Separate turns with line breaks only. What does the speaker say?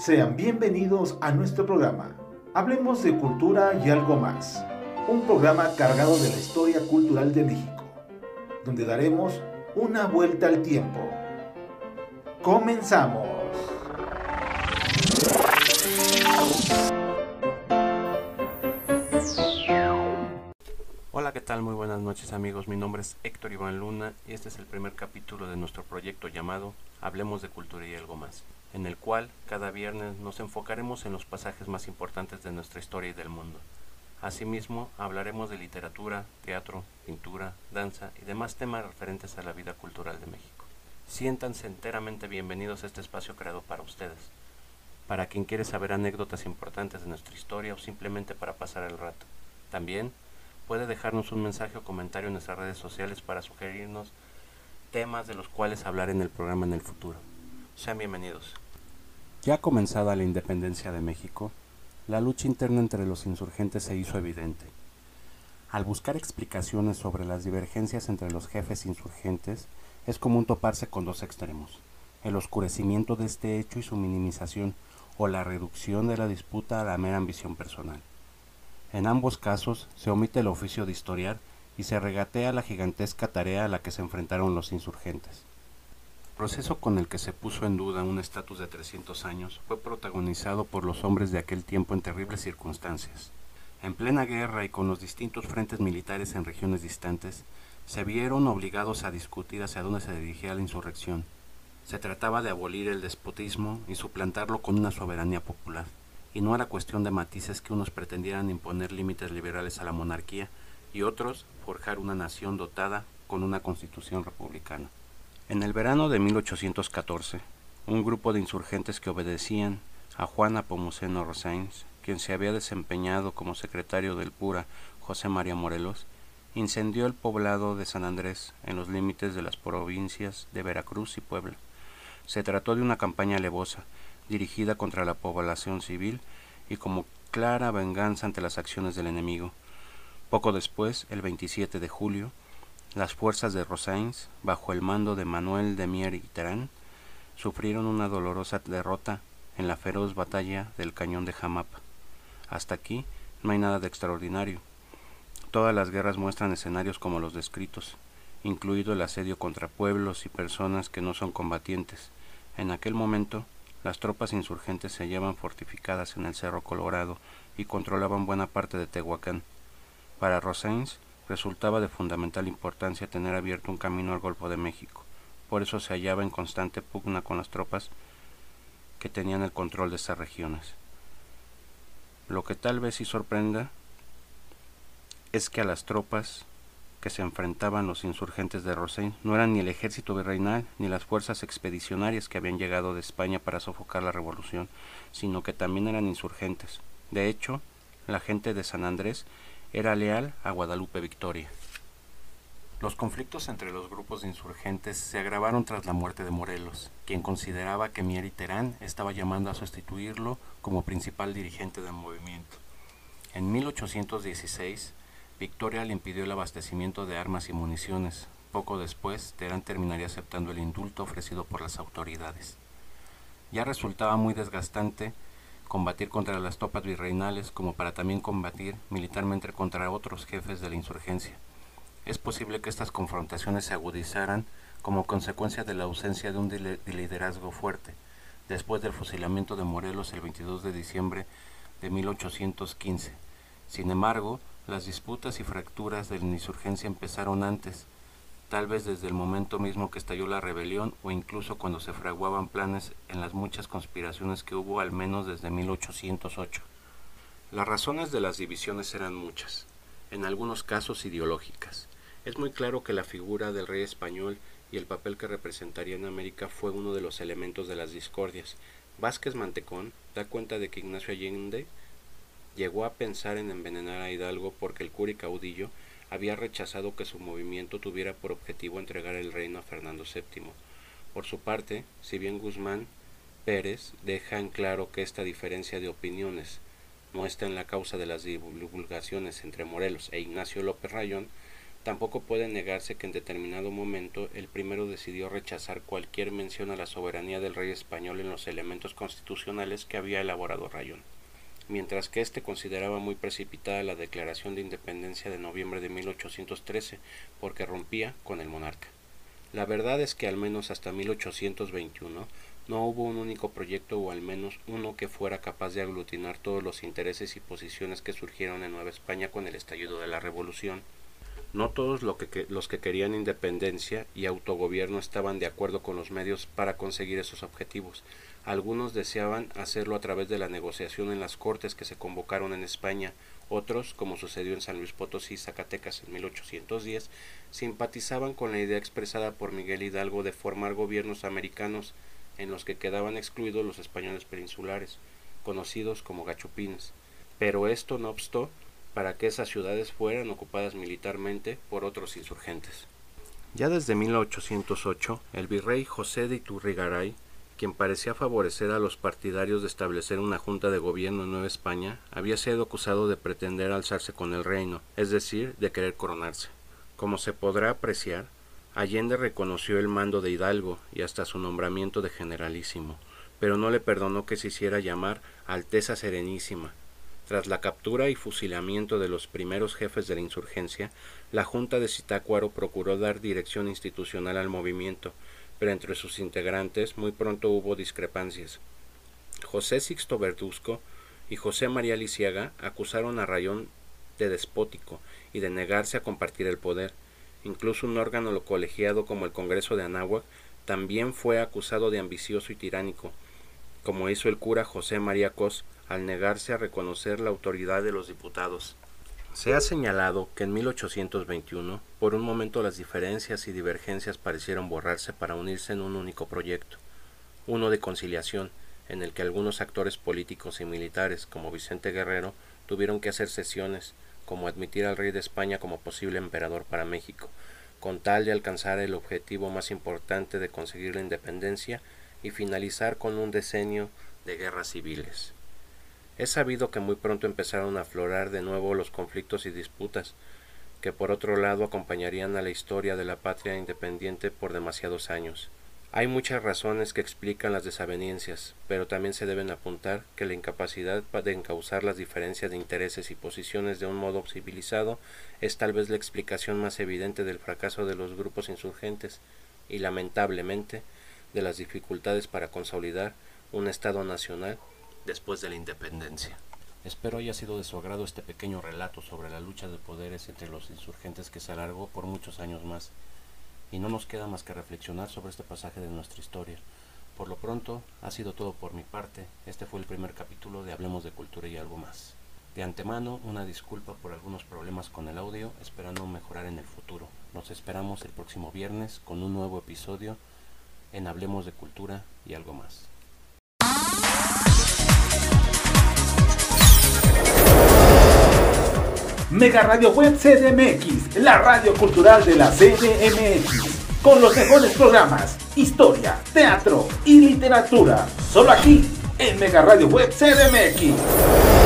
Sean bienvenidos a nuestro programa. Hablemos de cultura y algo más. Un programa cargado de la historia cultural de México, donde daremos una vuelta al tiempo. Comenzamos.
Hola, ¿qué tal? Muy buenas noches amigos. Mi nombre es Héctor Iván Luna y este es el primer capítulo de nuestro proyecto llamado Hablemos de Cultura y algo más, en el cual cada viernes nos enfocaremos en los pasajes más importantes de nuestra historia y del mundo. Asimismo, hablaremos de literatura, teatro, pintura, danza y demás temas referentes a la vida cultural de México. Siéntanse enteramente bienvenidos a este espacio creado para ustedes, para quien quiere saber anécdotas importantes de nuestra historia o simplemente para pasar el rato. También puede dejarnos un mensaje o comentario en nuestras redes sociales para sugerirnos temas de los cuales hablar en el programa en el futuro. Sean bienvenidos. Ya comenzada la independencia de México, la lucha interna entre los insurgentes se hizo evidente. Al buscar explicaciones sobre las divergencias entre los jefes insurgentes, es común toparse con dos extremos, el oscurecimiento de este hecho y su minimización, o la reducción de la disputa a la mera ambición personal. En ambos casos se omite el oficio de historiar y se regatea la gigantesca tarea a la que se enfrentaron los insurgentes. Proceso con el que se puso en duda un estatus de 300 años fue protagonizado por los hombres de aquel tiempo en terribles circunstancias. En plena guerra y con los distintos frentes militares en regiones distantes, se vieron obligados a discutir hacia dónde se dirigía la insurrección. Se trataba de abolir el despotismo y suplantarlo con una soberanía popular, y no era cuestión de matices que unos pretendieran imponer límites liberales a la monarquía y otros forjar una nación dotada con una constitución republicana. En el verano de 1814, un grupo de insurgentes que obedecían a Juan Apomuceno Rosáins, quien se había desempeñado como secretario del Pura José María Morelos, incendió el poblado de San Andrés en los límites de las provincias de Veracruz y Puebla. Se trató de una campaña alevosa, dirigida contra la población civil y como clara venganza ante las acciones del enemigo. Poco después, el 27 de julio, las fuerzas de Rosains, bajo el mando de Manuel de Mier y Terán, sufrieron una dolorosa derrota en la feroz batalla del cañón de Jamapa. Hasta aquí no hay nada de extraordinario. Todas las guerras muestran escenarios como los descritos, incluido el asedio contra pueblos y personas que no son combatientes. En aquel momento, las tropas insurgentes se hallaban fortificadas en el Cerro Colorado y controlaban buena parte de Tehuacán. Para Rosens resultaba de fundamental importancia tener abierto un camino al Golfo de México. Por eso se hallaba en constante pugna con las tropas que tenían el control de estas regiones. Lo que tal vez sí sorprenda es que a las tropas que se enfrentaban los insurgentes de Rosens no eran ni el ejército virreinal ni las fuerzas expedicionarias que habían llegado de España para sofocar la revolución, sino que también eran insurgentes. De hecho, la gente de San Andrés era leal a Guadalupe Victoria. Los conflictos entre los grupos de insurgentes se agravaron tras la muerte de Morelos, quien consideraba que Mier y Terán estaba llamando a sustituirlo como principal dirigente del movimiento. En 1816, Victoria le impidió el abastecimiento de armas y municiones. Poco después, Terán terminaría aceptando el indulto ofrecido por las autoridades. Ya resultaba muy desgastante combatir contra las tropas virreinales como para también combatir militarmente contra otros jefes de la insurgencia. Es posible que estas confrontaciones se agudizaran como consecuencia de la ausencia de un liderazgo fuerte, después del fusilamiento de Morelos el 22 de diciembre de 1815. Sin embargo, las disputas y fracturas de la insurgencia empezaron antes, tal vez desde el momento mismo que estalló la rebelión o incluso cuando se fraguaban planes en las muchas conspiraciones que hubo al menos desde 1808. Las razones de las divisiones eran muchas, en algunos casos ideológicas. Es muy claro que la figura del rey español y el papel que representaría en América fue uno de los elementos de las discordias. Vázquez Mantecón da cuenta de que Ignacio Allende llegó a pensar en envenenar a Hidalgo porque el cura y caudillo había rechazado que su movimiento tuviera por objetivo entregar el reino a Fernando VII. Por su parte, si bien Guzmán Pérez deja en claro que esta diferencia de opiniones no está en la causa de las divulgaciones entre Morelos e Ignacio López Rayón, Tampoco puede negarse que en determinado momento el primero decidió rechazar cualquier mención a la soberanía del rey español en los elementos constitucionales que había elaborado Rayón, mientras que éste consideraba muy precipitada la declaración de independencia de noviembre de 1813 porque rompía con el monarca. La verdad es que al menos hasta 1821 no hubo un único proyecto o al menos uno que fuera capaz de aglutinar todos los intereses y posiciones que surgieron en Nueva España con el estallido de la Revolución no todos los que querían independencia y autogobierno estaban de acuerdo con los medios para conseguir esos objetivos. Algunos deseaban hacerlo a través de la negociación en las cortes que se convocaron en España, otros, como sucedió en San Luis Potosí y Zacatecas en 1810, simpatizaban con la idea expresada por Miguel Hidalgo de formar gobiernos americanos en los que quedaban excluidos los españoles peninsulares, conocidos como gachupines. Pero esto no obstó para que esas ciudades fueran ocupadas militarmente por otros insurgentes. Ya desde 1808, el virrey José de Iturrigaray, quien parecía favorecer a los partidarios de establecer una junta de gobierno en Nueva España, había sido acusado de pretender alzarse con el reino, es decir, de querer coronarse. Como se podrá apreciar, Allende reconoció el mando de Hidalgo y hasta su nombramiento de generalísimo, pero no le perdonó que se hiciera llamar Alteza Serenísima, tras la captura y fusilamiento de los primeros jefes de la insurgencia, la Junta de Zitácuaro procuró dar dirección institucional al movimiento, pero entre sus integrantes muy pronto hubo discrepancias. José Sixto Verduzco y José María Lisiaga acusaron a Rayón de despótico y de negarse a compartir el poder. Incluso un órgano colegiado como el Congreso de Anáhuac también fue acusado de ambicioso y tiránico, como hizo el cura José María Cos al negarse a reconocer la autoridad de los diputados. Se ha señalado que en 1821, por un momento las diferencias y divergencias parecieron borrarse para unirse en un único proyecto, uno de conciliación, en el que algunos actores políticos y militares, como Vicente Guerrero, tuvieron que hacer sesiones, como admitir al rey de España como posible emperador para México, con tal de alcanzar el objetivo más importante de conseguir la independencia y finalizar con un decenio de guerras civiles. Es sabido que muy pronto empezaron a aflorar de nuevo los conflictos y disputas, que por otro lado acompañarían a la historia de la patria independiente por demasiados años. Hay muchas razones que explican las desavenencias, pero también se deben apuntar que la incapacidad de encauzar las diferencias de intereses y posiciones de un modo civilizado es tal vez la explicación más evidente del fracaso de los grupos insurgentes y lamentablemente de las dificultades para consolidar un Estado nacional después de la independencia. Espero haya sido de su agrado este pequeño relato sobre la lucha de poderes entre los insurgentes que se alargó por muchos años más, y no nos queda más que reflexionar sobre este pasaje de nuestra historia. Por lo pronto, ha sido todo por mi parte. Este fue el primer capítulo de Hablemos de Cultura y algo más. De antemano, una disculpa por algunos problemas con el audio, esperando mejorar en el futuro. Nos esperamos el próximo viernes con un nuevo episodio en Hablemos de Cultura y algo más.
Mega Radio Web CDMX, la radio cultural de la CDMX, con los mejores programas, historia, teatro y literatura, solo aquí en Mega Radio Web CDMX.